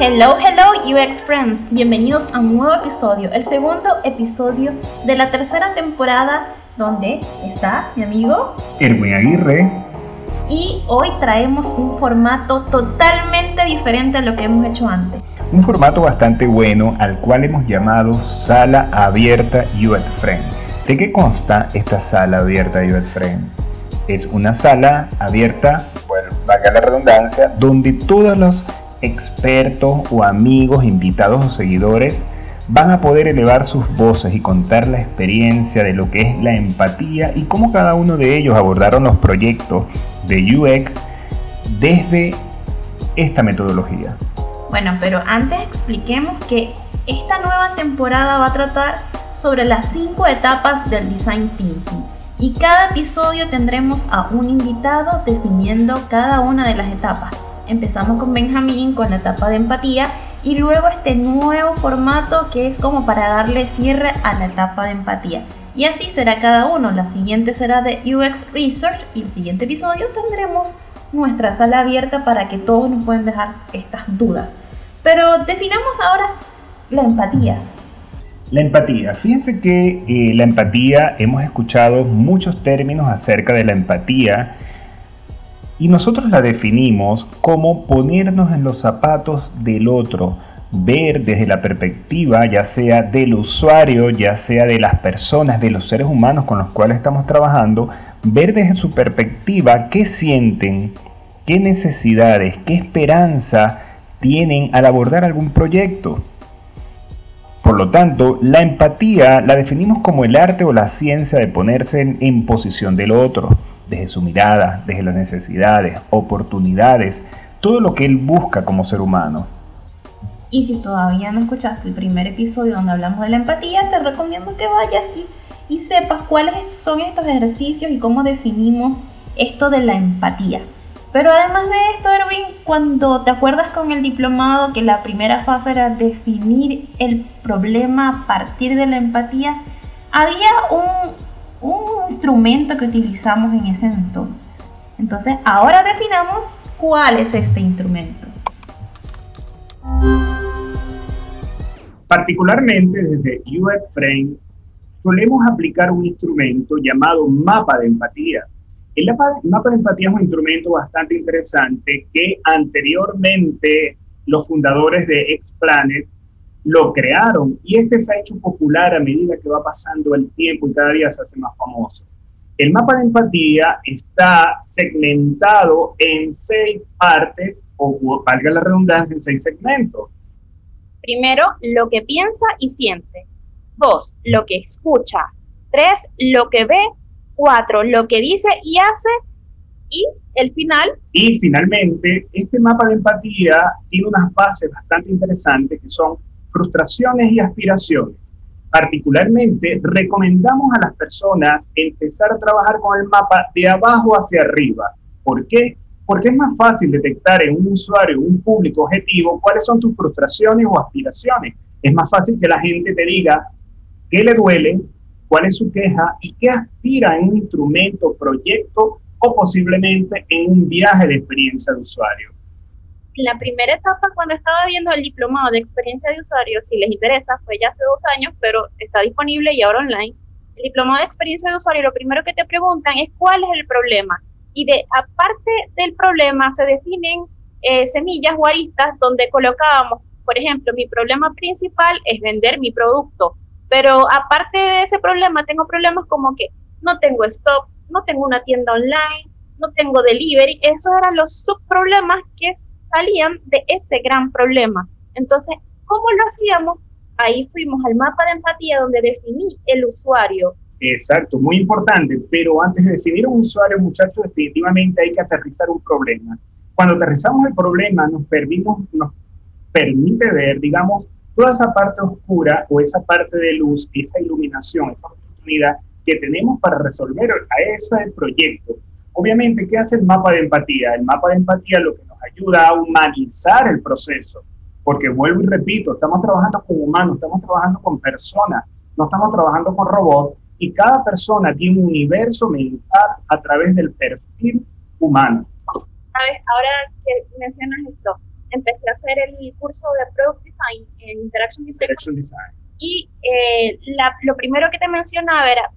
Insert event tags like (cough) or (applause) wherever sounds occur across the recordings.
Hello, hello UX Friends, bienvenidos a un nuevo episodio, el segundo episodio de la tercera temporada donde está mi amigo Erwin Aguirre. Y hoy traemos un formato totalmente diferente a lo que hemos hecho antes. Un formato bastante bueno al cual hemos llamado Sala Abierta UX Friend. ¿De qué consta esta sala abierta UX Friend? Es una sala abierta, pues valga la redundancia, donde todos los expertos o amigos, invitados o seguidores van a poder elevar sus voces y contar la experiencia de lo que es la empatía y cómo cada uno de ellos abordaron los proyectos de UX desde esta metodología. Bueno, pero antes expliquemos que esta nueva temporada va a tratar sobre las cinco etapas del design thinking y cada episodio tendremos a un invitado definiendo cada una de las etapas. Empezamos con Benjamín con la etapa de empatía y luego este nuevo formato que es como para darle cierre a la etapa de empatía. Y así será cada uno. La siguiente será de UX Research y el siguiente episodio tendremos nuestra sala abierta para que todos nos puedan dejar estas dudas. Pero definamos ahora la empatía. La empatía. Fíjense que eh, la empatía, hemos escuchado muchos términos acerca de la empatía y nosotros la definimos como ponernos en los zapatos del otro, ver desde la perspectiva ya sea del usuario, ya sea de las personas, de los seres humanos con los cuales estamos trabajando, ver desde su perspectiva qué sienten, qué necesidades, qué esperanza tienen al abordar algún proyecto. Por lo tanto, la empatía la definimos como el arte o la ciencia de ponerse en, en posición del otro desde su mirada, desde las necesidades, oportunidades, todo lo que él busca como ser humano. Y si todavía no escuchaste el primer episodio donde hablamos de la empatía, te recomiendo que vayas y, y sepas cuáles son estos ejercicios y cómo definimos esto de la empatía. Pero además de esto, Erwin, cuando te acuerdas con el diplomado que la primera fase era definir el problema a partir de la empatía, había un, un instrumento que utilizamos en ese entonces. Entonces, ahora definamos cuál es este instrumento. Particularmente desde UX Frame, solemos aplicar un instrumento llamado mapa de empatía. El mapa de empatía es un instrumento bastante interesante que anteriormente los fundadores de Xplanet lo crearon y este se ha hecho popular a medida que va pasando el tiempo y cada día se hace más famoso. El mapa de empatía está segmentado en seis partes, o valga la redundancia, en seis segmentos. Primero, lo que piensa y siente. Dos, lo que escucha. Tres, lo que ve. Cuatro, lo que dice y hace. Y el final. Y finalmente, este mapa de empatía tiene unas bases bastante interesantes que son frustraciones y aspiraciones. Particularmente, recomendamos a las personas empezar a trabajar con el mapa de abajo hacia arriba. ¿Por qué? Porque es más fácil detectar en un usuario, un público objetivo, cuáles son tus frustraciones o aspiraciones. Es más fácil que la gente te diga qué le duele, cuál es su queja y qué aspira en un instrumento, proyecto o posiblemente en un viaje de experiencia de usuario la primera etapa cuando estaba viendo el diplomado de experiencia de usuario, si les interesa, fue ya hace dos años, pero está disponible y ahora online. El diplomado de experiencia de usuario, lo primero que te preguntan es cuál es el problema. Y de aparte del problema se definen eh, semillas o aristas donde colocábamos, por ejemplo, mi problema principal es vender mi producto, pero aparte de ese problema tengo problemas como que no tengo stock, no tengo una tienda online, no tengo delivery, esos eran los subproblemas que salían de ese gran problema. Entonces, ¿cómo lo hacíamos? Ahí fuimos al mapa de empatía donde definí el usuario. Exacto, muy importante, pero antes de definir un usuario, muchachos, definitivamente hay que aterrizar un problema. Cuando aterrizamos el problema, nos, nos permite ver, digamos, toda esa parte oscura o esa parte de luz, esa iluminación, esa oportunidad que tenemos para resolver a ese proyecto. Obviamente, ¿qué hace el mapa de empatía? El mapa de empatía lo que ayuda a humanizar el proceso. Porque vuelvo y repito, estamos trabajando con humanos, estamos trabajando con personas, no estamos trabajando con robots y cada persona tiene un universo mental a través del perfil humano. Ahora que mencionas esto, empecé a hacer el curso de Product Design en Interaction Design. Y eh, lo primero que te mencionaba era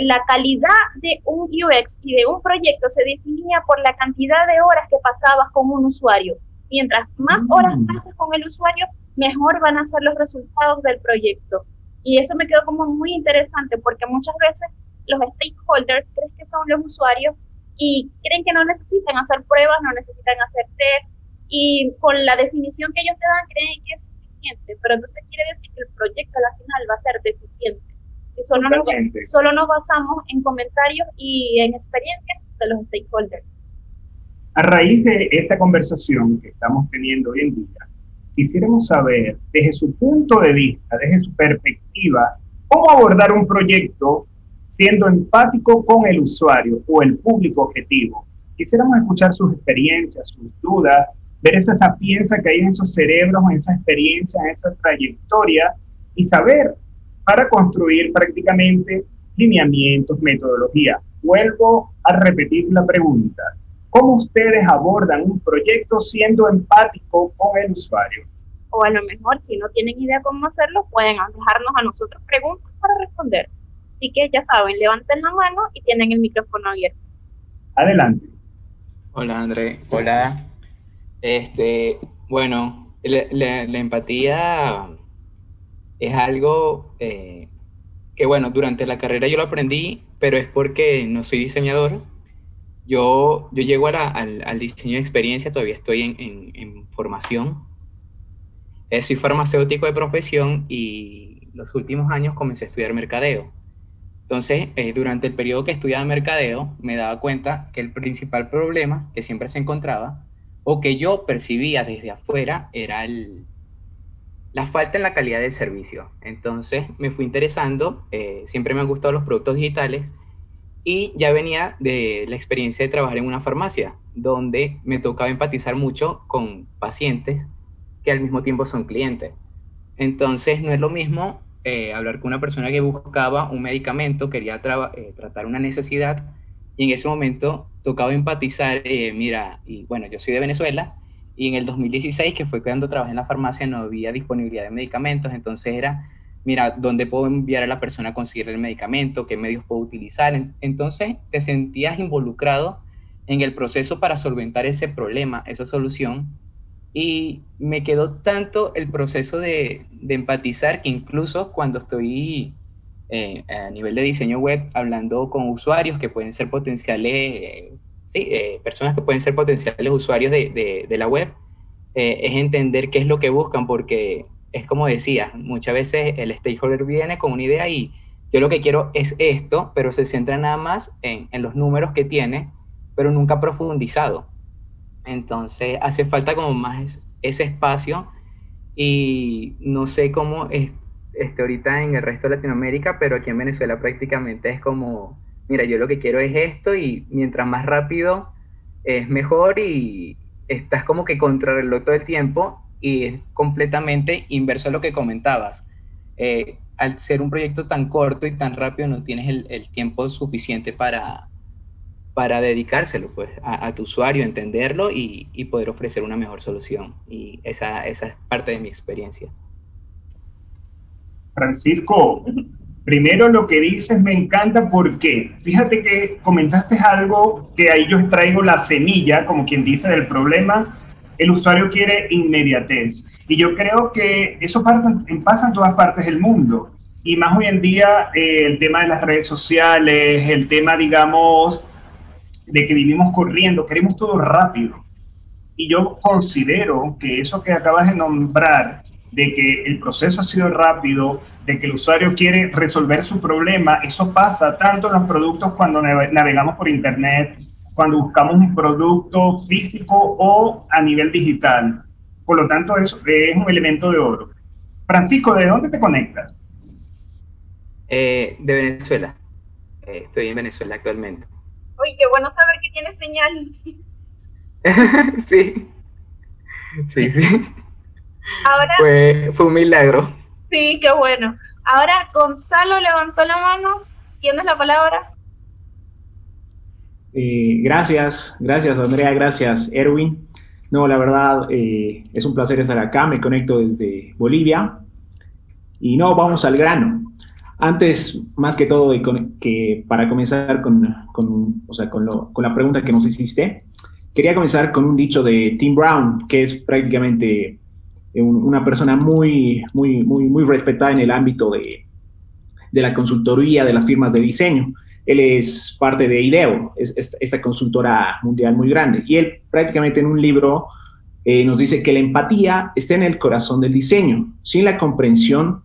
la calidad de un UX y de un proyecto se definía por la cantidad de horas que pasabas con un usuario. Mientras más horas mm. pases con el usuario, mejor van a ser los resultados del proyecto. Y eso me quedó como muy interesante porque muchas veces los stakeholders creen que son los usuarios y creen que no necesitan hacer pruebas, no necesitan hacer tests y con la definición que ellos te dan creen que es suficiente, pero entonces quiere decir que el proyecto al final va a ser deficiente. Si solo nos, solo nos basamos en comentarios y en experiencias de los stakeholders. A raíz de esta conversación que estamos teniendo hoy en día, quisiéramos saber desde su punto de vista, desde su perspectiva, cómo abordar un proyecto siendo empático con el usuario o el público objetivo. Quisiéramos escuchar sus experiencias, sus dudas, ver esa sapiencia que hay en esos cerebros, en esa experiencia, en esa trayectoria y saber para construir prácticamente lineamientos, metodología. Vuelvo a repetir la pregunta. ¿Cómo ustedes abordan un proyecto siendo empático con el usuario? O a lo mejor, si no tienen idea cómo hacerlo, pueden dejarnos a nosotros preguntas para responder. Así que ya saben, levanten la mano y tienen el micrófono abierto. Adelante. Hola André. Hola. Este, bueno, la, empatía es algo eh, que, bueno, durante la carrera yo lo aprendí, pero es porque no soy diseñador. Yo, yo llego al, diseño de experiencia, todavía estoy en, formación. Eh, soy farmacéutico de profesión y los últimos años comencé a estudiar mercadeo. Entonces, eh, durante el periodo que estudiaba mercadeo, me daba cuenta que el principal problema que siempre se encontraba o que yo percibía desde afuera era el, la falta en la calidad del servicio. Entonces me fui interesando, eh, siempre me han gustado los productos digitales y ya venía de la experiencia de trabajar en una farmacia, donde me tocaba empatizar mucho con pacientes que al mismo tiempo son clientes. Entonces no es lo mismo eh, hablar con una persona que buscaba un medicamento, quería eh, tratar una necesidad, y en ese momento tocaba empatizar, mira, y bueno, yo soy de Venezuela, y en el 2016, que fue cuando trabajé en la farmacia, no había disponibilidad de medicamentos, entonces era, mira, ¿dónde puedo enviar a la persona a conseguir el medicamento? ¿Qué medios puedo utilizar? Entonces te sentías involucrado en el proceso para solventar ese problema, esa solución, y me quedó tanto el proceso de, de empatizar que incluso cuando estoy eh, a nivel de diseño web, hablando con usuarios que pueden ser potenciales, eh, personas que pueden ser potenciales usuarios de, de, la web, eh, es entender qué es lo que buscan, porque es como decía, muchas veces el stakeholder viene con una idea y yo lo que quiero es esto, pero se centra nada más en, en los números que tiene, pero nunca profundizado. Entonces hace falta como más ese espacio y no sé cómo es, este, ahorita en el resto de Latinoamérica, pero aquí en Venezuela prácticamente es como, mira, yo lo que quiero es esto y mientras más rápido es mejor y estás como que contra todo el tiempo y es completamente inverso a lo que comentabas. Eh, al ser un proyecto tan corto y tan rápido no tienes el, tiempo suficiente para, para dedicárselo pues, a, tu usuario, entenderlo y, y, poder ofrecer una mejor solución. Y esa, esa es parte de mi experiencia. Francisco, primero lo que dices me encanta porque fíjate que comentaste algo que ahí yo extraigo la semilla, como quien dice, del problema. El usuario quiere inmediatez. Y yo creo que eso pasa, en todas partes del mundo. Y más hoy en día eh, el tema de las redes sociales, el tema, digamos, de que vivimos corriendo, queremos todo rápido. Y yo considero que eso que acabas de nombrar de que el proceso ha sido rápido, de que el usuario quiere resolver su problema, eso pasa tanto en los productos cuando navegamos por Internet, cuando buscamos un producto físico o a nivel digital. Por lo tanto, eso es un elemento de oro. Francisco, ¿de dónde te conectas? Eh, de Venezuela. Eh, estoy en Venezuela actualmente. Uy, qué bueno saber que tiene señal. (laughs) sí. Sí, sí. Ahora, fue, fue un milagro. Sí, qué bueno. Ahora Gonzalo levantó la mano. ¿Tienes la palabra? Eh, gracias, gracias Andrea, gracias Erwin. No, la verdad eh, es un placer estar acá. Me conecto desde Bolivia. Y no, vamos al grano. Antes, más que todo, que para comenzar con, con, o sea, con, lo, con la pregunta que nos hiciste, quería comenzar con un dicho de Tim Brown, que es prácticamente una persona muy, muy, muy, muy respetada en el ámbito de, de la consultoría de las firmas de diseño. Él es parte de IDEO, es, esta consultora mundial muy grande. Y él prácticamente en un libro eh, nos dice que la empatía está en el corazón del diseño. Sin la comprensión,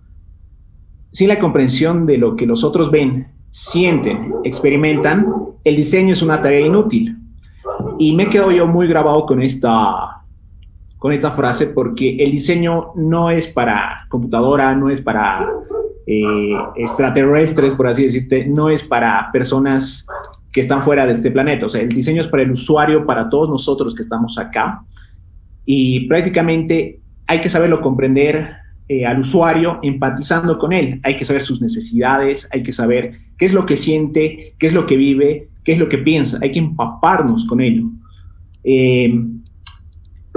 sin la comprensión de lo que los otros ven, sienten, experimentan, el diseño es una tarea inútil. Y me quedo yo muy grabado con esta, con esta frase porque el diseño no es para computadora, no es para eh, extraterrestres, por así decirte, no es para personas que están fuera de este planeta. O sea, el diseño es para el usuario, para todos nosotros que estamos acá. Y prácticamente hay que saberlo comprender eh, al usuario empatizando con él. Hay que saber sus necesidades, hay que saber qué es lo que siente, qué es lo que vive, qué es lo que piensa. Hay que empaparnos con ello. Eh,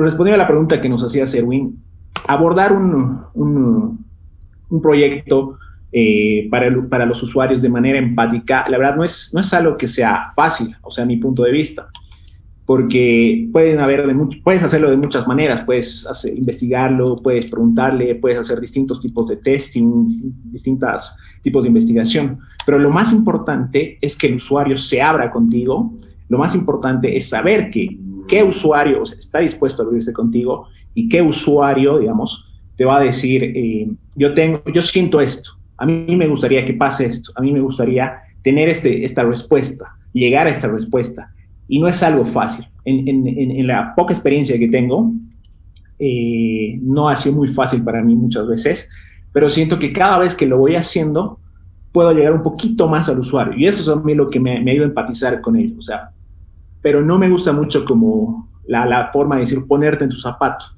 respondiendo a la pregunta que nos hacía Serwin, abordar un, proyecto eh, para, los usuarios de manera empática, la verdad no es, no es algo que sea fácil, o sea, mi punto de vista, porque pueden haber de puedes hacerlo de muchas maneras, puedes investigarlo, puedes preguntarle, puedes hacer distintos tipos de testing, distintos tipos de investigación, pero lo más importante es que el usuario se abra contigo, lo más importante es saber que, qué usuario está dispuesto a abrirse contigo y qué usuario, digamos, te va a decir, eh, yo, tengo, yo siento esto, a mí me gustaría que pase esto, a mí me gustaría tener este, esta respuesta, llegar a esta respuesta. Y no es algo fácil. En, la poca experiencia que tengo, eh, no ha sido muy fácil para mí muchas veces, pero siento que cada vez que lo voy haciendo, puedo llegar un poquito más al usuario. Y eso es a mí lo que me, me ido a empatizar con ellos. O sea, pero no me gusta mucho como la, forma de decir ponerte en tus zapatos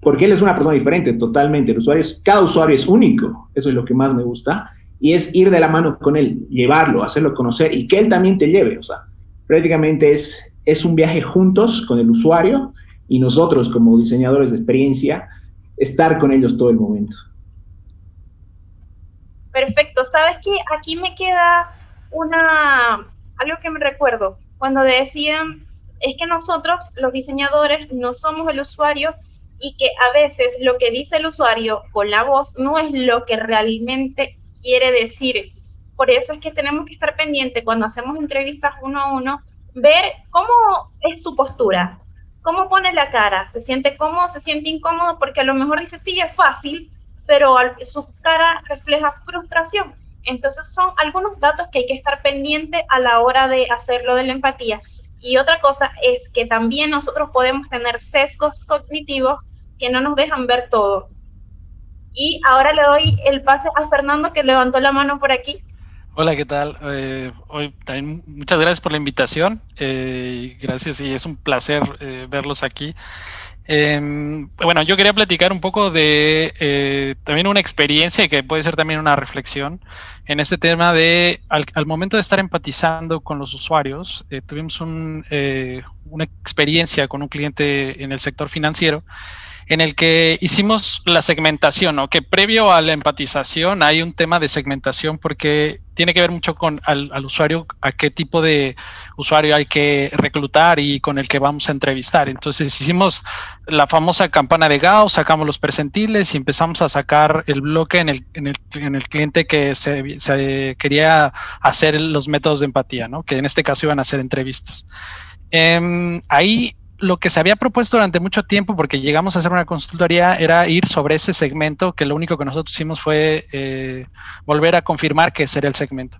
porque él es una persona diferente totalmente. El usuario cada usuario es único, eso es lo que más me gusta, y es ir de la mano con él, llevarlo, hacerlo conocer y que él también te lleve. O sea, prácticamente es, es un viaje juntos con el usuario y nosotros como diseñadores de experiencia, estar con ellos todo el momento. Perfecto, sabes que aquí me queda una algo que me recuerdo cuando decían es que nosotros los diseñadores no somos el usuario y que a veces lo que dice el usuario con la voz no es lo que realmente quiere decir. Por eso es que tenemos que estar pendientes cuando hacemos entrevistas uno a uno, ver cómo es su postura, cómo pone la cara, se siente cómodo, se siente incómodo, porque a lo mejor dice sí, es fácil, pero su cara refleja frustración. Entonces son algunos datos que hay que estar pendiente a la hora de hacerlo de la empatía. Y otra cosa es que también nosotros podemos tener sesgos cognitivos que no nos dejan ver todo. Y ahora le doy el pase a Fernando que levantó la mano por aquí. Hola, ¿qué tal? Eh, hoy también muchas gracias por la invitación. Eh, gracias y es un placer eh, verlos aquí. Em, bueno, yo quería platicar un poco de eh, también una experiencia que puede ser también una reflexión en este tema de al, momento de estar empatizando con los usuarios, eh, tuvimos eh, una experiencia con un cliente en el sector financiero en el que hicimos la segmentación, ¿no? que previo a la empatización hay un tema de segmentación porque tiene que ver mucho con al, usuario, a qué tipo de usuario hay que reclutar y con el que vamos a entrevistar. Entonces hicimos la famosa campana de Gauss, sacamos los percentiles y empezamos a sacar el bloque en el, en el, en el cliente que se, quería hacer los métodos de empatía, ¿no? que en este caso iban a ser entrevistas. Eh, ahí lo que se había propuesto durante mucho tiempo, porque llegamos a hacer una consultoría, era ir sobre ese segmento, que lo único que nosotros hicimos fue eh, volver a confirmar que ese era el segmento.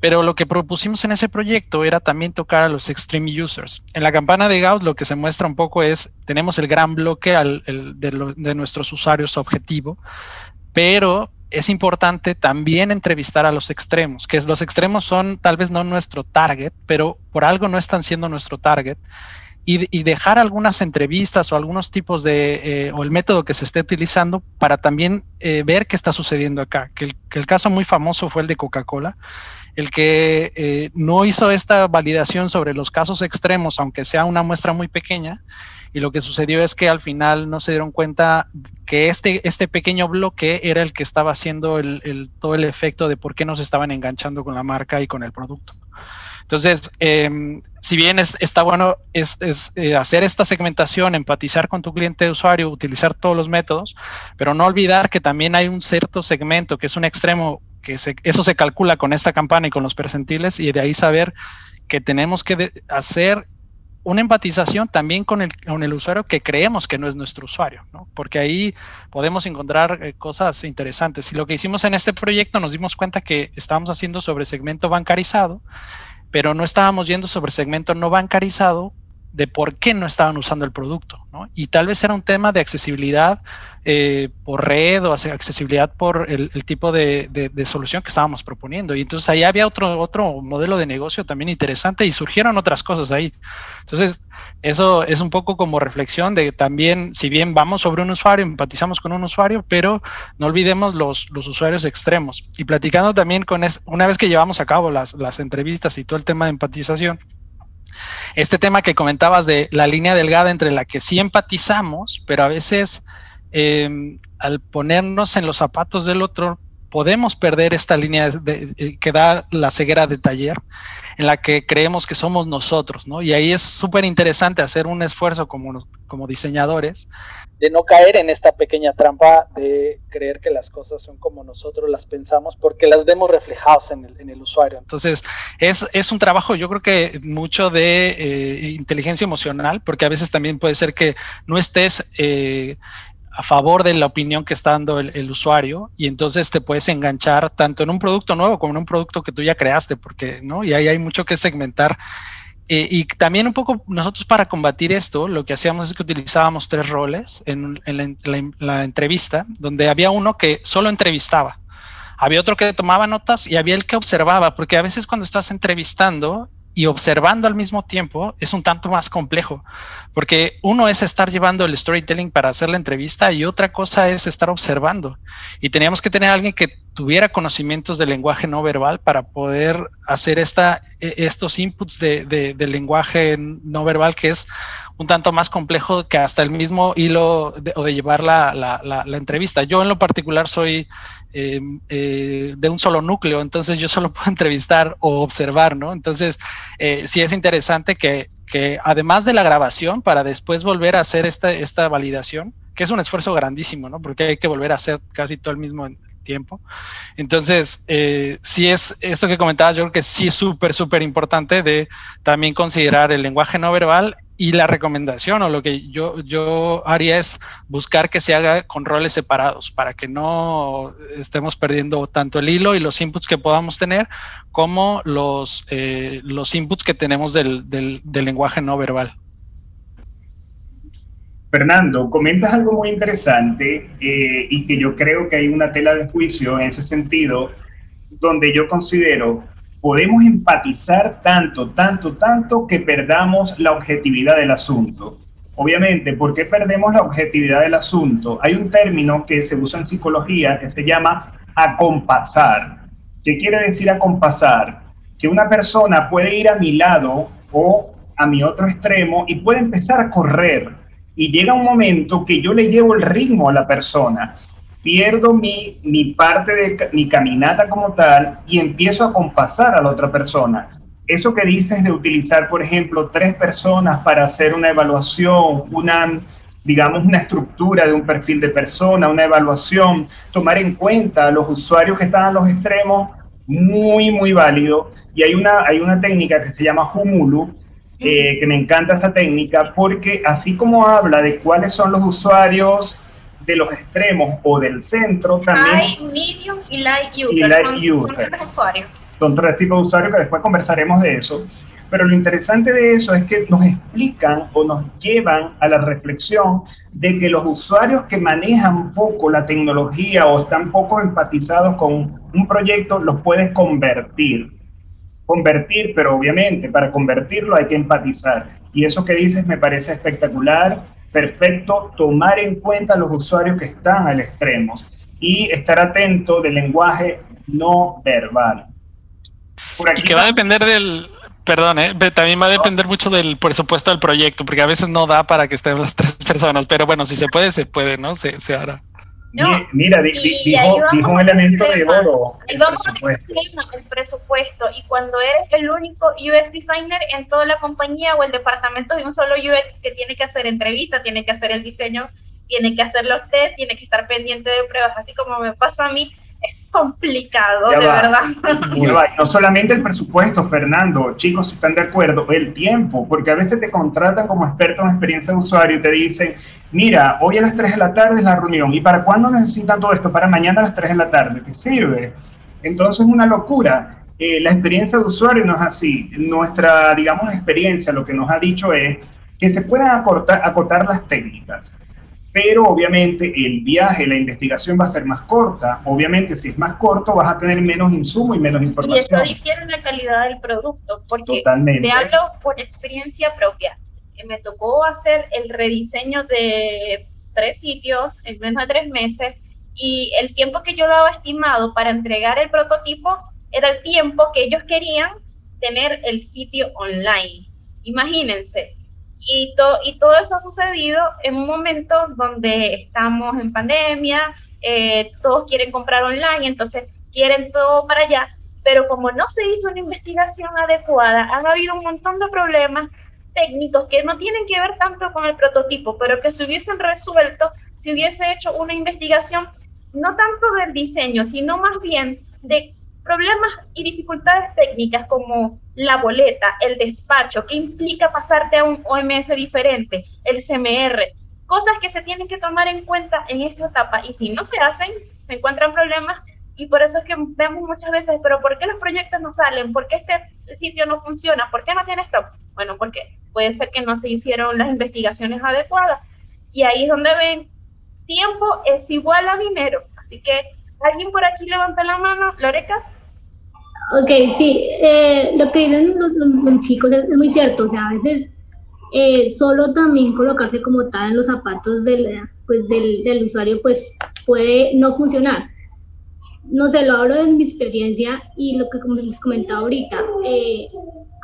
Pero lo que propusimos en ese proyecto era también tocar a los extreme users. En la campana de Gauss lo que se muestra un poco es, tenemos el gran bloque de, de nuestros usuarios objetivo, pero es importante también entrevistar a los extremos, que los extremos son tal vez no nuestro target, pero por algo no están siendo nuestro target y, dejar algunas entrevistas o algunos tipos de, eh, o el método que se esté utilizando para también eh, ver qué está sucediendo acá. Que el, caso muy famoso fue el de Coca-Cola, el que eh, no hizo esta validación sobre los casos extremos, aunque sea una muestra muy pequeña, y lo que sucedió es que al final no se dieron cuenta que este, este pequeño bloque era el que estaba haciendo el, todo el efecto de por qué nos estaban enganchando con la marca y con el producto. Entonces, em, si bien es, está bueno es, eh, hacer esta segmentación, empatizar con tu cliente de usuario, utilizar todos los métodos, pero no olvidar que también hay un cierto segmento que es un extremo, que eso se calcula con esta campana y con los percentiles, y de ahí saber que tenemos que hacer una empatización también con el, con el usuario que creemos que no es nuestro usuario, ¿no? porque ahí podemos encontrar eh, cosas interesantes. Y lo que hicimos en este proyecto nos dimos cuenta que estábamos haciendo sobre segmento bancarizado, pero no estábamos yendo sobre segmento no bancarizado de por qué no estaban usando el producto. Y tal vez era un tema de accesibilidad eh, por red o accesibilidad por el, tipo de, solución que estábamos proponiendo. Y entonces ahí había otro, otro modelo de negocio también interesante y surgieron otras cosas ahí. Entonces, eso es un poco como reflexión de también, si bien vamos sobre un usuario, empatizamos con un usuario, pero no olvidemos los, los usuarios extremos. Y platicando también con, una vez que llevamos a cabo las, las entrevistas y todo el tema de empatización, este tema que comentabas de la línea delgada entre la que sí empatizamos, pero a veces em, al ponernos en los zapatos del otro, podemos perder esta línea de, que da la ceguera de taller en la que creemos que somos nosotros, ¿no? Y ahí es súper interesante hacer un esfuerzo como, como diseñadores de no caer en esta pequeña trampa de creer que las cosas son como nosotros las pensamos porque las vemos el, en el usuario. Entonces, es, es, un trabajo, yo creo que mucho de eh, inteligencia emocional, porque a veces también puede ser que no estés eh, a favor de la opinión que está dando el, usuario y entonces te puedes enganchar tanto en un producto nuevo como en un producto que tú ya creaste, porque, ¿no? Y ahí hay mucho que segmentar. Eh, y también un poco nosotros para combatir esto, lo que hacíamos es que utilizábamos tres roles en, la, entrevista, donde había uno que solo entrevistaba, había otro que tomaba notas y había el que observaba, porque a veces cuando estás entrevistando y observando al mismo tiempo es un tanto más complejo, porque uno es estar llevando el storytelling para hacer la entrevista y otra cosa es estar observando. Y teníamos que tener a alguien que tuviera conocimientos del lenguaje no verbal para poder hacer esta, e, estos inputs de, de, lenguaje no verbal que es un tanto más complejo que hasta el mismo hilo o de llevar la, la, entrevista. Yo en lo particular soy eh, eh, de un solo núcleo, entonces yo solo (laughs) puedo entrevistar o observar, ¿no? Entonces, eh, sí es interesante que, que, además de la grabación, para después volver a hacer esta, esta validación, que es un esfuerzo grandísimo, ¿no? Porque hay que volver a hacer casi todo el mismo tiempo. Entonces, eh, sí es esto que comentabas, yo creo que sí es súper, súper importante de también considerar el lenguaje no verbal y la recomendación o lo que yo, yo haría es buscar que se haga con roles separados para que no estemos perdiendo tanto el hilo y los inputs que podamos tener como los, eh, los inputs que tenemos del, del lenguaje no verbal. Fernando, comentas algo muy interesante eh, y que yo creo que hay una tela de juicio en ese sentido, donde yo considero podemos empatizar tanto, tanto, tanto que perdamos la objetividad del asunto. Obviamente, ¿por qué perdemos la objetividad del asunto? Hay un término que se usa en psicología que se llama acompasar. ¿Qué quiere decir acompasar? Que una persona puede ir a mi lado o a mi otro extremo y puede empezar a correr y llega un momento que yo le llevo el ritmo a la persona, pierdo mi, mi parte de mi caminata como tal y empiezo a compasar a la otra persona. Eso que dices de utilizar, por ejemplo, tres personas para hacer una evaluación, una, digamos, una estructura de un perfil de persona, una evaluación, tomar en cuenta a los usuarios que están a los extremos, muy, muy válido. Y hay una, hay una técnica que se llama Humulu, eh, que me encanta esa técnica porque así como habla de cuáles son los usuarios de los extremos o del centro, también... Hay medium y light user. son, tres usuarios. Son tres tipos de usuarios que después conversaremos de eso. Pero lo interesante de eso es que nos explican o nos llevan a la reflexión de que los usuarios que manejan poco la tecnología o están poco empatizados con un proyecto los puedes convertir convertir, pero obviamente para convertirlo hay que empatizar. Y eso que dices me parece espectacular, perfecto, tomar en cuenta a los usuarios que están al extremo y estar atento del lenguaje no verbal. y que va a depender del, perdón, eh, también va a depender mucho del presupuesto del proyecto, porque a veces no da para que estén las (laughs) tres personas, pero bueno, si se puede, se puede, ¿no? Se, se hará. Mira, dijo, un elemento de oro. El, vamos el presupuesto. Y cuando eres el único UX designer en toda la compañía o el departamento de un solo UX que tiene que hacer entrevista, tiene que hacer el diseño, tiene que hacer los test, tiene que estar pendiente de pruebas, así como me pasa a mí, es complicado, de verdad. (laughs) No solamente el presupuesto, Fernando, chicos, están de acuerdo, el tiempo, porque a veces te contratan como experto en experiencia de usuario y te dicen, mira, hoy a las 3 de la tarde es la reunión, ¿y para cuándo necesitan todo esto? Para mañana a las 3 de la tarde, ¿qué sirve? Entonces es una locura. Eh, la experiencia de usuario no es así. Nuestra, digamos, experiencia lo que nos ha dicho es que se pueden acortar, acotar las técnicas pero obviamente el viaje, la investigación va a ser más corta. Obviamente, si es más corto, vas a tener menos insumo y menos información. Y eso difiere en la calidad del producto, porque te hablo por experiencia propia. Me tocó hacer el rediseño de tres sitios en menos de tres meses y el tiempo que yo daba estimado para entregar el prototipo era el tiempo que ellos querían tener el sitio online. Imagínense, y, y todo eso ha sucedido en un momento donde estamos en pandemia, eh, todos quieren comprar online, entonces quieren todo para allá, pero como no se hizo una investigación adecuada, han habido un montón de problemas técnicos que no tienen que ver tanto con el prototipo, pero que se hubiesen resuelto si hubiese hecho una investigación no tanto del diseño, sino más bien de problemas y dificultades técnicas como la boleta, el despacho, que implica pasarte a un OMS diferente, el CMR, cosas que se tienen que tomar en cuenta en esta etapa y si no se hacen, se encuentran problemas y por eso es que vemos muchas veces, pero ¿por qué los proyectos no salen? ¿Por qué este sitio no funciona? ¿Por qué no tiene stop? Bueno, porque puede ser que no se hicieron las investigaciones adecuadas y ahí es donde ven, tiempo es igual a dinero, así que ¿Alguien por aquí levanta la mano? ¿Loreca? Ok, sí, eh, lo que dicen los, chicos es, muy cierto, o sea, a veces eh, solo también colocarse como tal en los zapatos del, pues, del, del, usuario pues puede no funcionar. No sé, lo hablo de mi experiencia y lo que como les comentaba ahorita, eh,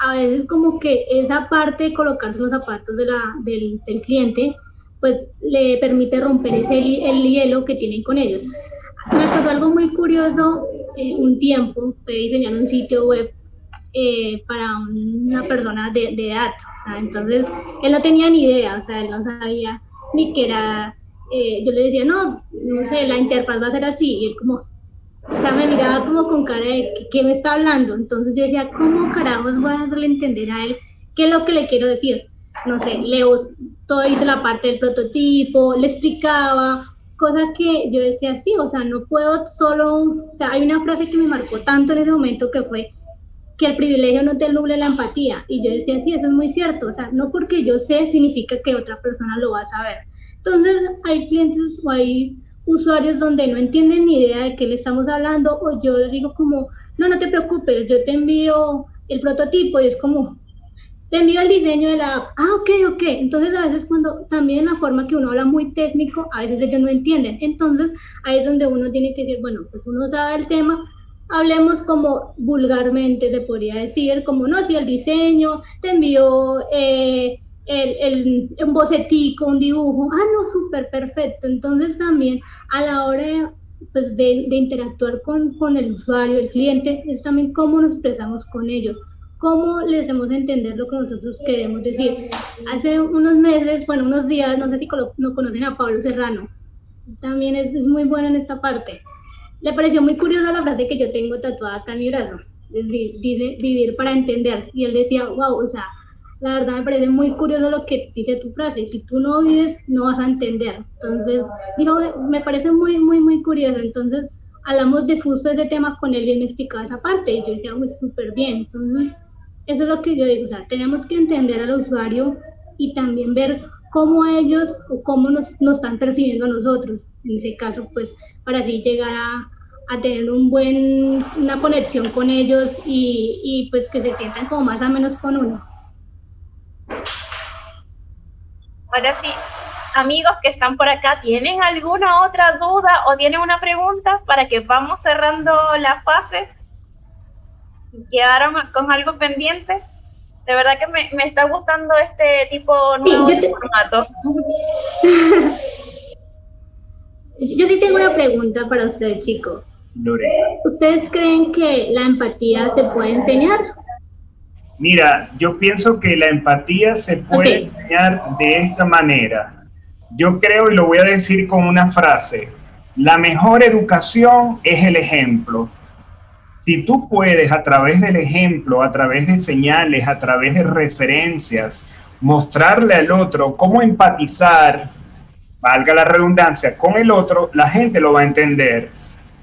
a veces como que esa parte de colocarse en los zapatos de la, del, del cliente pues le permite romper ese el hielo que tienen con ellos. Me pasó algo muy curioso eh, un tiempo, fue diseñar un sitio web eh, para una persona de, de edad. O sea, entonces, él no tenía ni idea, o sea, él no sabía ni que era. Eh, yo le decía, no, no sé, la interfaz va a ser así. Y él, como, o sea, me miraba como con cara de ¿qué, me está hablando. Entonces yo decía, ¿cómo carajos voy a hacerle entender a él qué es lo que le quiero decir? No sé, Leo, todo hizo la parte del prototipo, le explicaba, cosa que yo decía, sí, o sea, no puedo solo, o sea, hay una frase que me marcó tanto en ese momento que fue que el privilegio no te nuble la empatía. Y yo decía, sí, eso es muy cierto, o sea, no porque yo sé significa que otra persona lo va a saber. Entonces, hay clientes o hay usuarios donde no entienden ni idea de qué le estamos hablando, o yo digo como, no, no te preocupes, yo te envío el prototipo y es como, te envío el diseño de la app. Ah, ok, ok. Entonces a veces cuando también la forma que uno habla muy técnico, a veces ellos no entienden. Entonces ahí es donde uno tiene que decir, bueno, pues uno sabe el tema, hablemos como vulgarmente se podría decir, como no, si el diseño, te envío eh, el, el, un bocetico, un dibujo, ah, no, súper perfecto. Entonces también a la hora pues, de, de interactuar con, con el usuario, el cliente, es también cómo nos expresamos con ellos cómo les hacemos entender lo que nosotros queremos decir. Hace unos meses, bueno, unos días, no sé si no conocen a Pablo Serrano, también es, muy bueno en esta parte. Le pareció muy curiosa la frase que yo tengo tatuada acá en mi brazo, es decir, dice vivir para entender, y él decía, wow, o sea, la verdad me parece muy curioso lo que dice tu frase, si tú no vives, no vas a entender. Entonces, dijo, me parece muy, muy, muy curioso, entonces hablamos de justo ese tema con él y él me explicaba esa parte, y yo decía, muy súper bien, entonces eso es lo que yo digo, o sea, tenemos que entender al usuario y también ver cómo ellos o cómo nos, nos están percibiendo a nosotros, en ese caso, pues para así llegar a, a tener un buen, una conexión con ellos y, y pues que se sientan como más o menos con uno. Ahora sí, amigos que están por acá, ¿tienen alguna otra duda o tienen una pregunta para que vamos cerrando la fase? ¿Quedaron con algo pendiente? De verdad que me, me está gustando este tipo nuevo de formato. (laughs) yo sí tengo una pregunta para usted, chico. ¿Ustedes creen que la empatía se puede enseñar? Mira, yo pienso que la empatía se puede enseñar de esta manera. Yo creo, y lo voy a decir con una frase, la mejor educación es el ejemplo. Si tú puedes a través del ejemplo, a través de señales, a través de referencias, mostrarle al otro cómo empatizar, valga la redundancia, con el otro, la gente lo va a entender.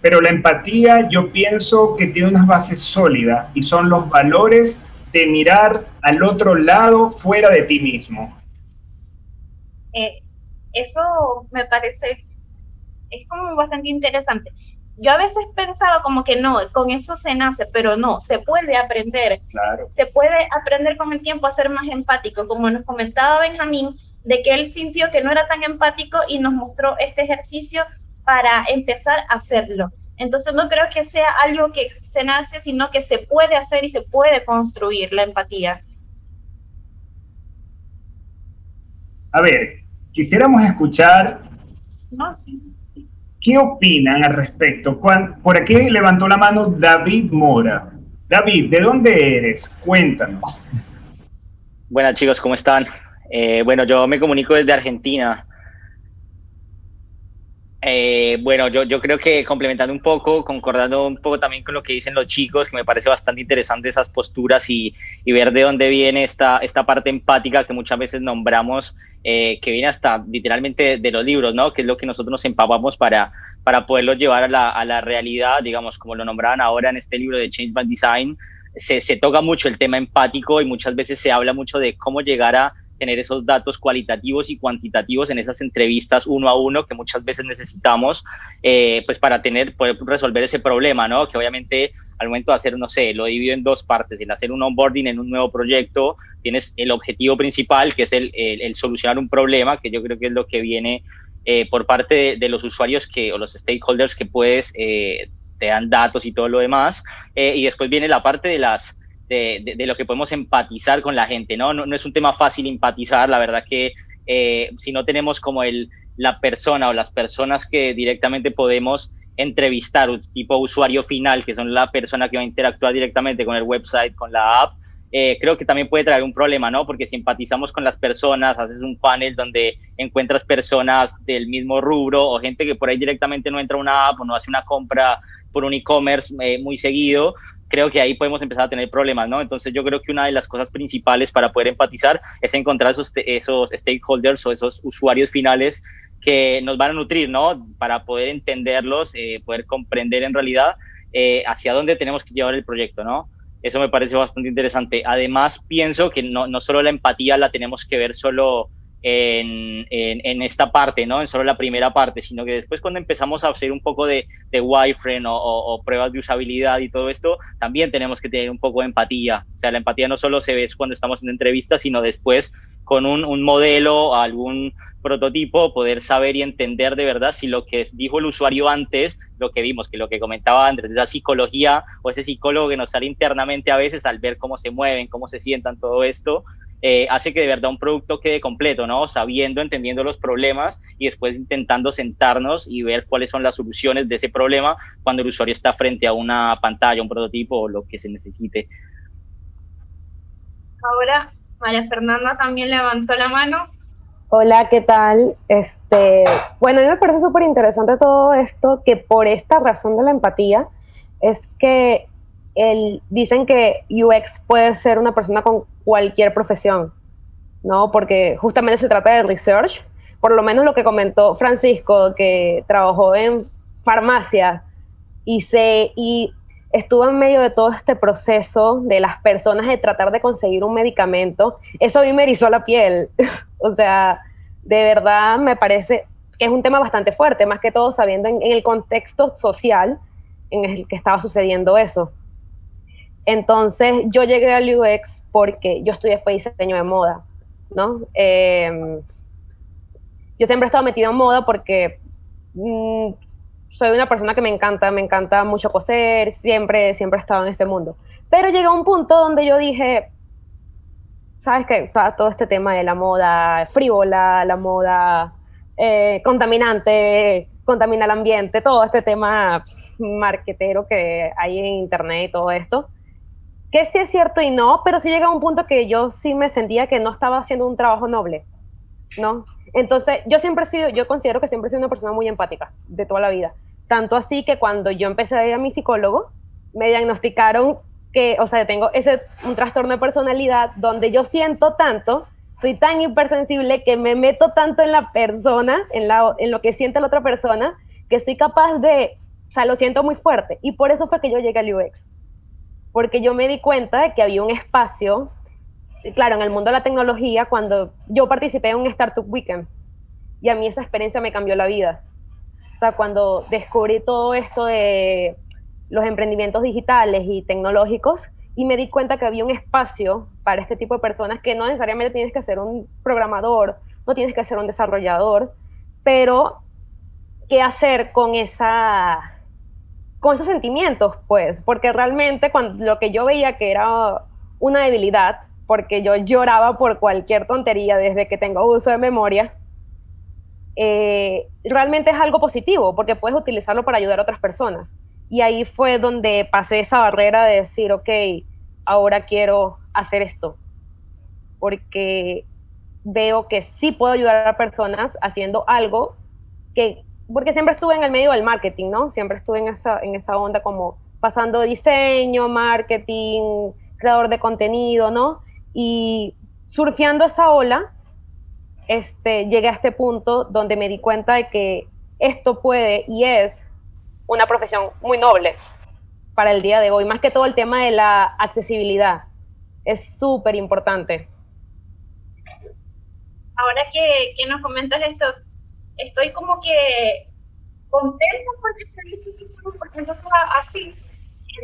Pero la empatía yo pienso que tiene unas bases sólidas y son los valores de mirar al otro lado fuera de ti mismo. Eh, eso me parece, es como bastante interesante. Yo a veces pensaba como que no, con eso se nace, pero no, se puede aprender. Claro. Se puede aprender con el tiempo a ser más empático, como nos comentaba Benjamín, de que él sintió que no era tan empático y nos mostró este ejercicio para empezar a hacerlo. Entonces no creo que sea algo que se nace, sino que se puede hacer y se puede construir la empatía. A ver, quisiéramos escuchar qué opinan al respecto. Por aquí levantó la mano David Mora. David, ¿de dónde eres? Cuéntanos. Buenas chicos, ¿cómo están? Eh, bueno, yo me comunico desde Argentina. Eh, bueno, yo, yo creo que complementando un poco, concordando un poco también con lo que dicen los chicos, que me parece bastante interesante esas posturas y, ver de dónde viene esta, esta parte empática que muchas veces nombramos, eh, que viene hasta literalmente de los libros, ¿no? Que es lo que nosotros nos empapamos para, para poderlo llevar a la, a la realidad, digamos, como lo nombraban ahora en este libro de Change by Design. Se, se toca mucho el tema empático y muchas veces se habla mucho de cómo llegar a tener esos datos cualitativos y cuantitativos en esas entrevistas uno a uno que muchas veces necesitamos, eh, pues para tener, poder resolver ese problema, ¿no? Que obviamente al momento de hacer, no sé, lo divido en dos partes, el hacer un onboarding en un nuevo proyecto, tienes el objetivo principal, que es el, solucionar un problema, que yo creo que es lo que viene eh, por parte de, los usuarios que, o los stakeholders que puedes, eh, te dan datos y todo lo demás, y después viene la parte de las de, lo que podemos empatizar con la gente, ¿no? ¿no? es un tema fácil empatizar, la verdad que eh, si no tenemos como el, la persona o las personas que directamente podemos entrevistar, tipo usuario final, que son la persona que va a interactuar directamente con el website, con la app, eh, creo que también puede traer un problema, ¿no? Porque si empatizamos con las personas, haces un panel donde encuentras personas del mismo rubro o gente que por ahí directamente no entra a una app o no hace una compra por un e-commerce eh, muy seguido, creo que ahí podemos empezar a tener problemas, ¿no? Entonces yo creo que una de las cosas principales para poder empatizar es encontrar esos, esos stakeholders o esos usuarios finales que nos van a nutrir, ¿no? Para poder entenderlos, eh, poder comprender en realidad eh, hacia dónde tenemos que llevar el proyecto, ¿no? Eso me parece bastante interesante. Además, pienso que no, no solo la empatía la tenemos que ver solo en, en, esta parte, ¿no? En solo la primera parte, sino que después cuando empezamos a hacer un poco de, de wireframe o, o, pruebas de usabilidad y todo esto, también tenemos que tener un poco de empatía. O sea, la empatía no solo se ve cuando estamos en entrevistas, sino después con un, un modelo, algún prototipo, poder saber y entender de verdad si lo que dijo el usuario antes, lo que vimos, que lo que comentaba Andrés, esa psicología o ese psicólogo que nos sale internamente a veces al ver cómo se mueven, cómo se sientan, todo esto, eh, hace que de verdad un producto quede completo, ¿no? Sabiendo, entendiendo los problemas y después intentando sentarnos y ver cuáles son las soluciones de ese problema cuando el usuario está frente a una pantalla, un prototipo o lo que se necesite. Ahora, María Fernanda también levantó la mano. Hola, ¿qué tal? Este, bueno, a mí me parece súper interesante todo esto, que por esta razón de la empatía es que el, dicen que UX puede ser una persona con cualquier profesión, ¿no? Porque justamente se trata de research, por lo menos lo que comentó Francisco, que trabajó en farmacia y, se, y estuvo en medio de todo este proceso de las personas de tratar de conseguir un medicamento, eso a mí me erizó la piel. (laughs) o sea, de verdad me parece que es un tema bastante fuerte, más que todo sabiendo en, el contexto social en el que estaba sucediendo eso. Entonces yo llegué al UX porque yo estudié fue diseño de moda, ¿no? Em, yo siempre he estado metido en moda porque mm, soy una persona que me encanta, me encanta mucho coser, siempre, siempre he estado en ese mundo. Pero llegó un punto donde yo dije, ¿sabes qué? Todo este tema de la moda frívola, la moda eh, contaminante, contamina el ambiente, todo este tema marquetero que hay en internet y todo esto que sí es cierto y no, pero sí llega a un punto que yo sí me sentía que no estaba haciendo un trabajo noble, ¿no? Entonces, yo siempre he sido, yo considero que siempre he sido una persona muy empática de toda la vida. Tanto así que cuando yo empecé a ir a mi psicólogo, me diagnosticaron que, o sea, tengo ese, un trastorno de personalidad donde yo siento tanto, soy tan hipersensible que me meto tanto en la persona, en, la, en lo que siente la otra persona, que soy capaz de, o sea, lo siento muy fuerte. Y por eso fue que yo llegué al UX porque yo me di cuenta de que había un espacio, claro, en el mundo de la tecnología, cuando yo participé en un Startup Weekend y a mí esa experiencia me cambió la vida. O sea, cuando descubrí todo esto de los emprendimientos digitales y tecnológicos y me di cuenta que había un espacio para este tipo de personas que no necesariamente tienes que ser un programador, no tienes que ser un desarrollador, pero qué hacer con esa con esos sentimientos, pues, porque realmente cuando lo que yo veía que era una debilidad, porque yo lloraba por cualquier tontería desde que tengo uso de memoria, eh, realmente es algo positivo, porque puedes utilizarlo para ayudar a otras personas. Y ahí fue donde pasé esa barrera de decir, ok, ahora quiero hacer esto, porque veo que sí puedo ayudar a personas haciendo algo que porque siempre estuve en el medio del marketing, ¿no? Siempre estuve en esa, en esa onda como pasando diseño, marketing, creador de contenido, ¿no? Y surfeando esa ola, este, llegué a este punto donde me di cuenta de que esto puede y es una profesión muy noble para el día de hoy, más que todo el tema de la accesibilidad. Es súper importante. Ahora que, que nos comentas esto, estoy como que contenta porque porque entonces así,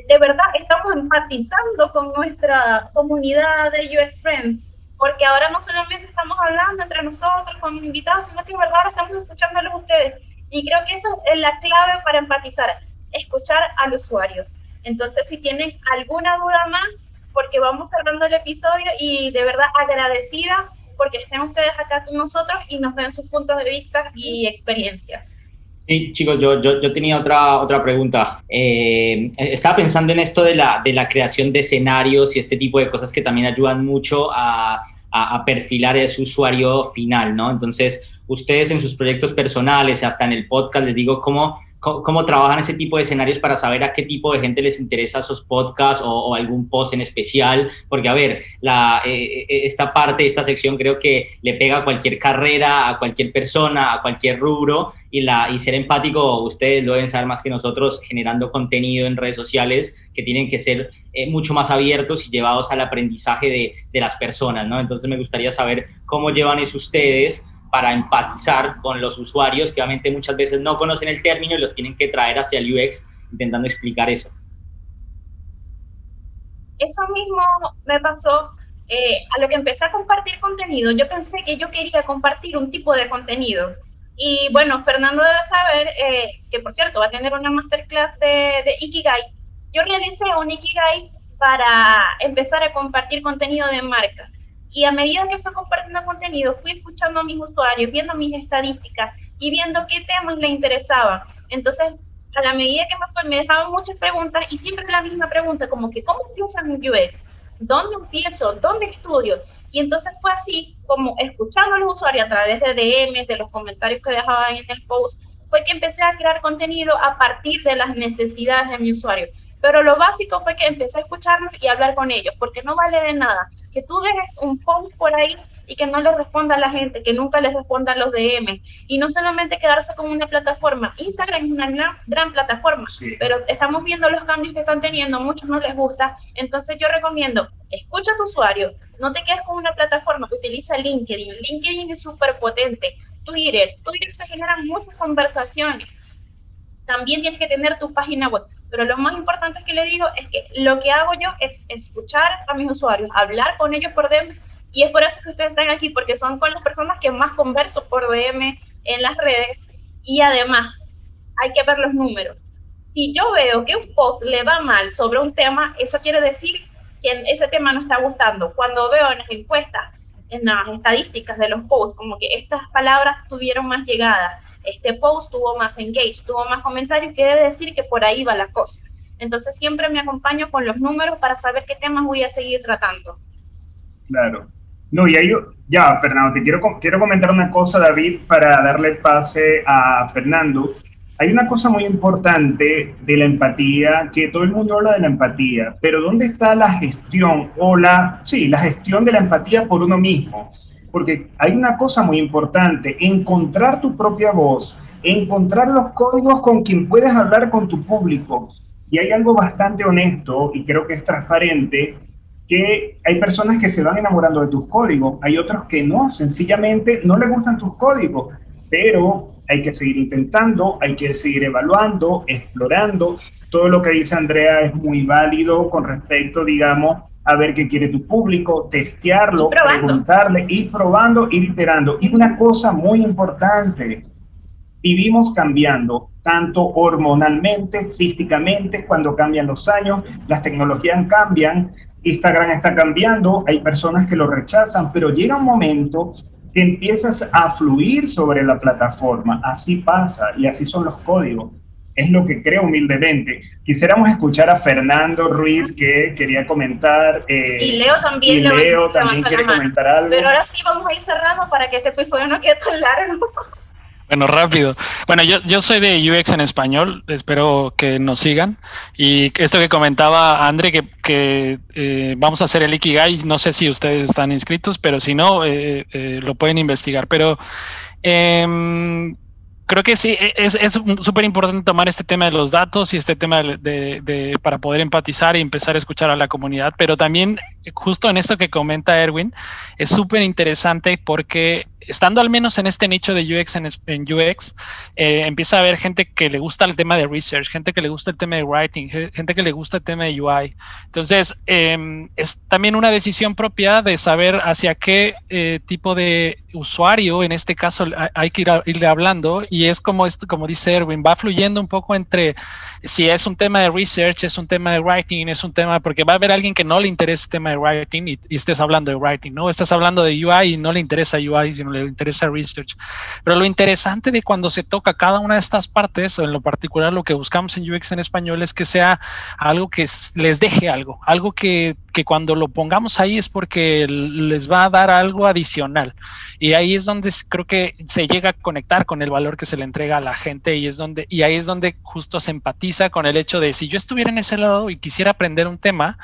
de verdad, estamos empatizando con nuestra comunidad de UX Friends, porque ahora no solamente estamos hablando entre nosotros con invitados, sino que de verdad estamos escuchándolos ustedes. Y creo que eso es la clave para empatizar, escuchar al usuario. Entonces, si tienen alguna duda más, porque vamos cerrando el episodio y de verdad agradecida porque estén ustedes acá con nosotros y nos den sus puntos de vista y experiencias. Sí, chicos, yo, yo, yo tenía otra, otra pregunta. Eh, estaba pensando en esto de la, de la creación de escenarios y este tipo de cosas que también ayudan mucho a, a, a perfilar ese usuario final, ¿no? Entonces, ustedes en sus proyectos personales, hasta en el podcast, les digo cómo cómo, trabajan ese tipo de escenarios para saber a qué tipo de gente les interesa esos podcasts o, algún post en especial, porque a ver, eh, eh, esta parte, esta sección creo que le pega a cualquier carrera, a cualquier persona, a cualquier rubro, y ser empático, ustedes lo deben saber más que nosotros, generando contenido en redes sociales que tienen que ser eh, mucho más abiertos y llevados al aprendizaje de, de las personas, ¿no? Entonces me gustaría saber cómo llevan eso ustedes para empatizar con los usuarios que obviamente muchas veces no conocen el término y los tienen que traer hacia el UX intentando explicar eso. Eso mismo me pasó eh, a lo que empecé a compartir contenido. Yo pensé que yo quería compartir un tipo de contenido. Y bueno, Fernando debe saber eh, que, por cierto, va a tener una masterclass de, de Ikigai. Yo realicé un Ikigai para empezar a compartir contenido de marca. Y a medida que fue compartiendo contenido, fui escuchando a mis usuarios, viendo mis estadísticas y viendo qué temas le interesaban. Entonces, a la medida que me fue, me dejaban muchas preguntas y siempre la misma pregunta, como que, ¿cómo empiezo en UX? ¿Dónde empiezo? ¿Dónde estudio? Y entonces fue así, como escuchando a los usuarios a través de DMs, de los comentarios que dejaban en el post, fue que empecé a crear contenido a partir de las necesidades de mi usuario. Pero lo básico fue que empecé a escucharlos y hablar con ellos, porque no vale de nada que tú dejes un post por ahí y que no le responda a la gente, que nunca les responda a los DM. Y no solamente quedarse con una plataforma. Instagram es una gran, gran plataforma, pero estamos viendo los cambios que están teniendo, muchos no les gusta. Entonces yo recomiendo, escucha a tu usuario, no te quedes con una plataforma, utiliza LinkedIn. LinkedIn es súper potente. Twitter, Twitter se generan muchas conversaciones. También tienes que tener tu página web pero lo más importante es que le digo es que lo que hago yo es escuchar a mis usuarios, hablar con ellos por DM, y es por eso que ustedes están aquí, porque son con las personas que más converso por DM en las redes, y además hay que ver los números. Si yo veo que un post le va mal sobre un tema, eso quiere decir que ese tema no está gustando. Cuando veo en las encuestas, en las estadísticas de los posts, como que estas palabras tuvieron más llegada, este post tuvo más engage, tuvo más comentarios, quiere decir que por ahí va la cosa. Entonces siempre me acompaño con los números para saber qué temas voy a seguir tratando. Claro. No, y ahí, ya, Fernando, te quiero, quiero comentar una cosa, David, para darle pase a Fernando. Hay una cosa muy importante de la empatía, que todo el mundo habla de la empatía, pero ¿dónde está la gestión o la, sí, la gestión de la empatía por uno mismo? Porque hay una cosa muy importante, encontrar tu propia voz, encontrar los códigos con quien puedes hablar con tu público. Y hay algo bastante honesto y creo que es transparente, que hay personas que se van enamorando de tus códigos, hay otros que no, sencillamente no les gustan tus códigos, pero hay que seguir intentando, hay que seguir evaluando, explorando. Todo lo que dice Andrea es muy válido con respecto, digamos, a ver qué quiere tu público, testearlo, preguntarle, ir probando, ir iterando. Y una cosa muy importante, vivimos cambiando, tanto hormonalmente, físicamente, cuando cambian los años, las tecnologías cambian, Instagram está cambiando, hay personas que lo rechazan, pero llega un momento que empiezas a fluir sobre la plataforma, así pasa y así son los códigos es lo que creo humildemente. Quisiéramos escuchar a Fernando Ruiz que quería comentar. Eh, y Leo también. Y Leo también quiere comentar algo. Pero ahora sí vamos a ir cerrando para que este episodio no quede tan largo. (laughs) Bueno, rápido. Bueno, yo, yo soy de UX en español, espero que nos sigan. Y esto que comentaba André, que, que eh, vamos a hacer el Ikigai, no sé si ustedes están inscritos, pero si no, eh, lo pueden investigar. Pero em, creo que sí, e, es súper importante tomar este tema de los datos y este tema de, para poder empatizar y empezar a escuchar a la comunidad, pero también justo en esto que comenta Erwin, es súper interesante porque estando al menos en este nicho de UX en, UX, eh, empieza a haber gente que le gusta el tema de research, gente que le gusta el tema de writing, gente que le gusta el tema de UI. Entonces, em, es también una decisión propia de saber hacia qué eh, tipo de usuario, en este caso, hay que ir irle hablando y es como, esto, como dice Erwin, va fluyendo un poco entre si es un tema de research, es un tema de writing, es un tema, porque va a haber alguien que no le interesa el tema de writing y, y estés hablando de writing, ¿no? Estás hablando de UI y no le interesa UI, sino le interesa research. Pero lo interesante de cuando se toca cada una de estas partes, o en lo particular lo que buscamos en UX en español, es que sea algo que les deje algo, algo que, que cuando lo pongamos ahí es porque les va a dar algo adicional. Y ahí es donde creo que se llega a conectar con el valor que se le entrega a la gente y es donde, y ahí es donde justo se empatiza con el hecho de si yo estuviera en ese lado y quisiera aprender un tema,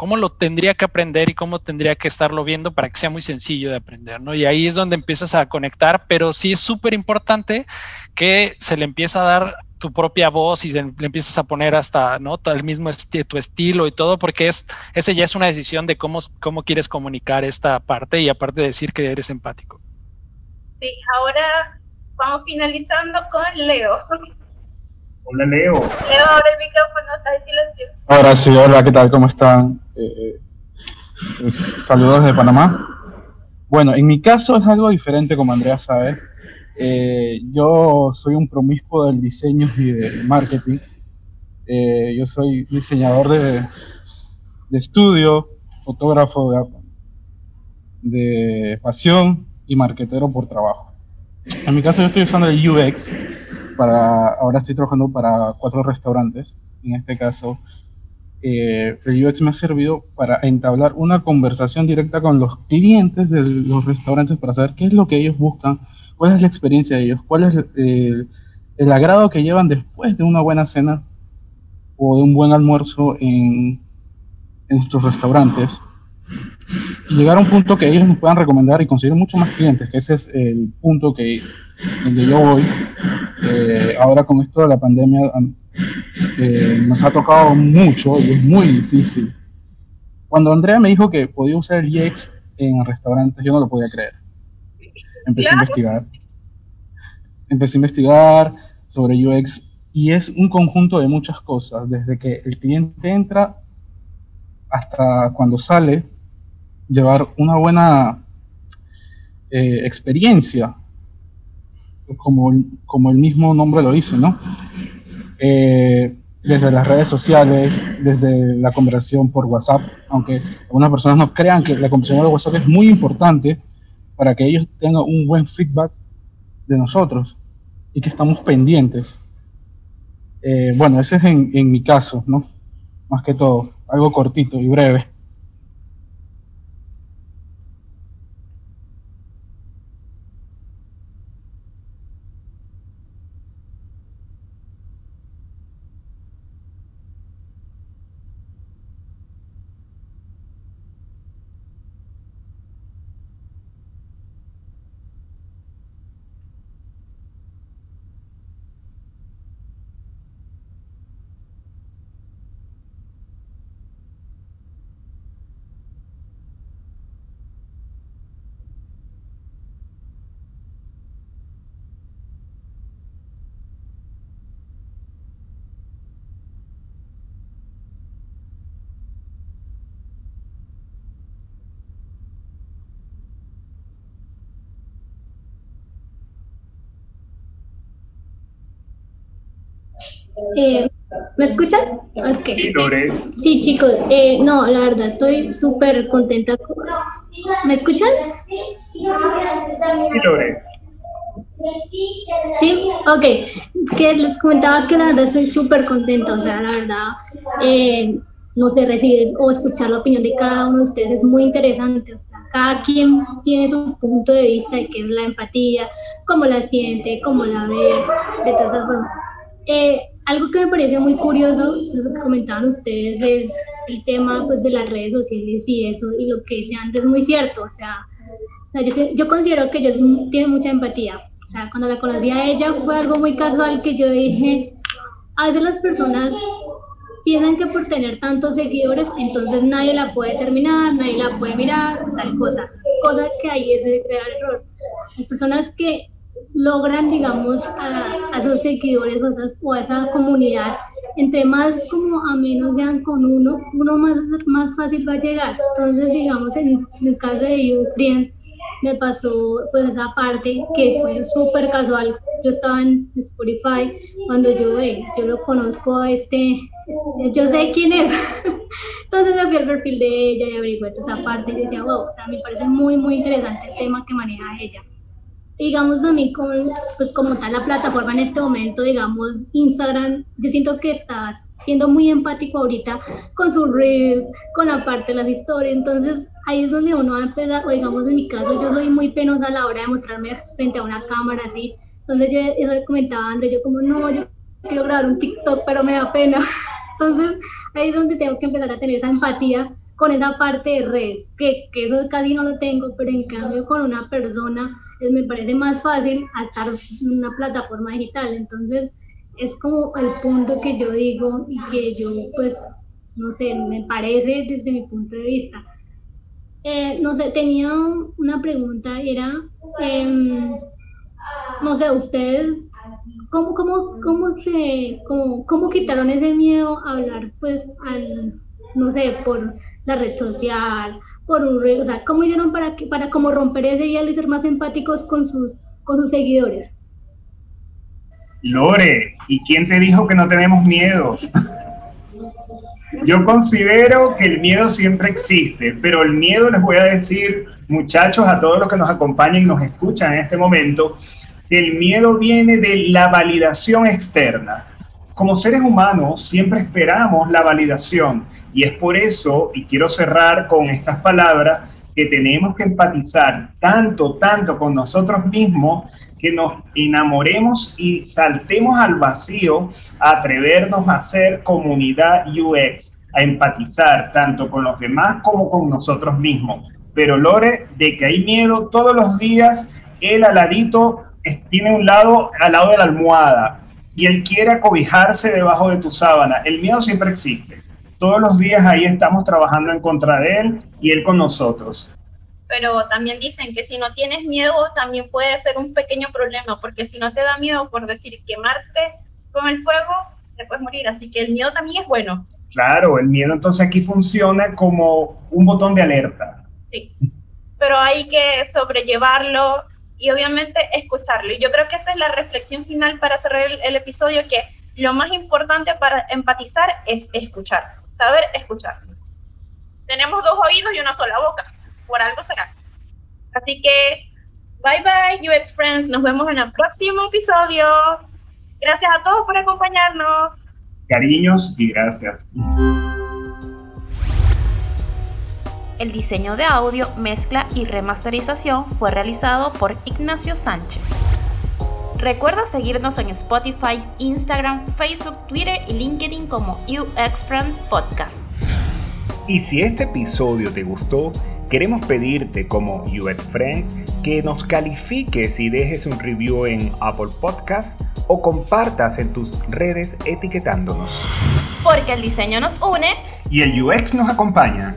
cómo lo tendría que aprender y cómo tendría que estarlo viendo para que sea muy sencillo de aprender, ¿no? Y ahí es donde empiezas a conectar, pero sí es súper importante que se le empieza a dar tu propia voz y le empiezas a poner hasta, ¿no? El mismo estilo y todo, porque es, ese ya es una decisión de cómo, cómo quieres comunicar esta parte y aparte de decir que eres empático. Sí, ahora vamos finalizando con Leo. Hola, Leo. Leo, abre el micrófono, está en silencio. Ahora sí, hola, ¿qué tal? ¿Cómo están? Eh, eh, saludos desde Panamá. Bueno, en mi caso es algo diferente, como Andrea sabe. Eh, yo soy un promiscuo del diseño y del marketing. yo soy diseñador de, de estudio, fotógrafo de, de pasión y marketero por trabajo. En mi caso yo estoy usando el UX para, ahora estoy trabajando para cuatro restaurantes. En este caso, eh, UX me ha servido para entablar una conversación directa con los clientes de los restaurantes para saber qué es lo que ellos buscan, cuál es la experiencia de ellos, cuál es eh, el agrado que llevan después de una buena cena o de un buen almuerzo en, en nuestros restaurantes. Llegar a un punto que ellos nos puedan recomendar y conseguir muchos más clientes, que ese es el punto que donde yo voy, eh, ahora con esto de la pandemia eh, nos ha tocado mucho y es muy difícil. Cuando Andrea me dijo que podía usar el UX en restaurantes, yo no lo podía creer. Empecé a investigar. Empecé a investigar sobre UX Y es un conjunto de muchas cosas, desde que el cliente entra hasta cuando sale, llevar una buena eh, experiencia, como, como el mismo nombre lo dice, ¿no? Eh, desde las redes sociales, desde la conversación por WhatsApp, aunque algunas personas no crean que la conversación por WhatsApp es muy importante para que ellos tengan un buen feedback de nosotros y que estamos pendientes. Eh, bueno, ese es en, en mi caso, ¿no? Más que todo, algo cortito y breve. Eh, ¿Me escuchan? Sí, Lore. Sí, chicos, eh, no, la verdad, estoy súper contenta. ¿Me escuchan? Sí, ok. Que les comentaba que la verdad estoy súper contenta, o sea, la verdad, eh, no sé, recibir o escuchar la opinión de cada uno de ustedes es muy interesante. O sea, cada quien tiene su punto de vista de qué es la empatía, cómo la siente, cómo la ve, de todas esas formas. Eh, algo que me parece muy curioso, lo que comentaban ustedes, es el tema pues, de las redes sociales y eso, y lo que decía antes es muy cierto. O sea, o sea yo, yo, considero que ella tiene mucha empatía. O sea, cuando la conocí a ella fue algo muy casual que yo dije, a veces las personas piensan que por tener tantos seguidores, entonces nadie la puede terminar, nadie la puede mirar, tal cosa. Cosa que ahí es el gran error. Las personas que logran, digamos, a, a esos seguidores o, esas, o, a esa comunidad, entre más como a menos sean con uno, uno más, más fácil va a llegar. Entonces, digamos, en, en el caso de You Friend, me pasó pues esa parte que fue súper casual. Yo estaba en Spotify cuando yo, eh, yo lo conozco a este, este, yo sé quién es. (laughs) Entonces me fui al perfil de ella y averigué toda esa parte y decía, wow, o sea, me parece muy, muy interesante el tema que maneja ella digamos a mí con, pues como tal la plataforma en este momento, digamos Instagram, yo siento que está siendo muy empático ahorita con su reel, con la parte de las historias, entonces ahí es donde uno va a empezar, o digamos en mi caso yo soy muy penosa a la hora de mostrarme frente a una cámara así, entonces yo, yo comentaba André, yo como no, yo quiero grabar un TikTok pero me da pena, (laughs) entonces ahí es donde tengo que empezar a tener esa empatía con esa parte de redes, que, que eso casi no lo tengo, pero en cambio con una persona me parece más fácil estar en una plataforma digital. Entonces, es como el punto que yo digo y que yo, pues, no sé, me parece desde mi punto de vista. Eh, no sé, tenía una pregunta, era, eh, no sé, ustedes, ¿cómo, cómo, cómo se, cómo, cómo quitaron ese miedo a hablar, pues, al, no sé, por la red social, por un ¿cómo hicieron para, como romper ese hielo y ser más empáticos con sus, seguidores? Lore, ¿y quién te dijo que no tenemos miedo? Yo considero que el miedo siempre existe, pero el miedo les voy a decir, muchachos, a todos los que nos acompañan y nos escuchan en este momento, el miedo viene de la validación externa. Como seres humanos siempre esperamos la validación y es por eso, y quiero cerrar con estas palabras, que tenemos que empatizar tanto, tanto con nosotros mismos que nos enamoremos y saltemos al vacío a atrevernos a ser comunidad UX, a empatizar tanto con los demás como con nosotros mismos. Pero Lore, de que hay miedo todos los días, el aladito tiene un lado al lado de la almohada y él quiere acobijarse debajo de tu sábana. El miedo siempre existe todos los días ahí estamos trabajando en contra de él y él con nosotros. Pero también dicen que si no tienes miedo también puede ser un pequeño problema, porque si no te da miedo por decir quemarte con el fuego te puedes morir, así que el miedo también es bueno. Claro, el miedo entonces aquí funciona como un botón de alerta. Sí, pero hay que sobrellevarlo y obviamente escucharlo. Y yo creo que esa es la reflexión final para cerrar el, el episodio, que lo más importante para empatizar es escuchar, saber escuchar. Tenemos dos oídos y una sola boca, por algo será. Así que, bye bye, UX Friends, nos vemos en el próximo episodio. Gracias a todos por acompañarnos. Cariños y gracias. El diseño de audio, mezcla y remasterización fue realizado por Ignacio Sánchez. Recuerda seguirnos en Spotify, Instagram, Facebook, Twitter y LinkedIn como UX Friend Podcast. Y si este episodio te gustó, queremos pedirte como UX Friends que nos califiques y dejes un review en Apple Podcast o compartas en tus redes etiquetándonos. Porque el diseño nos une y el UX nos acompaña.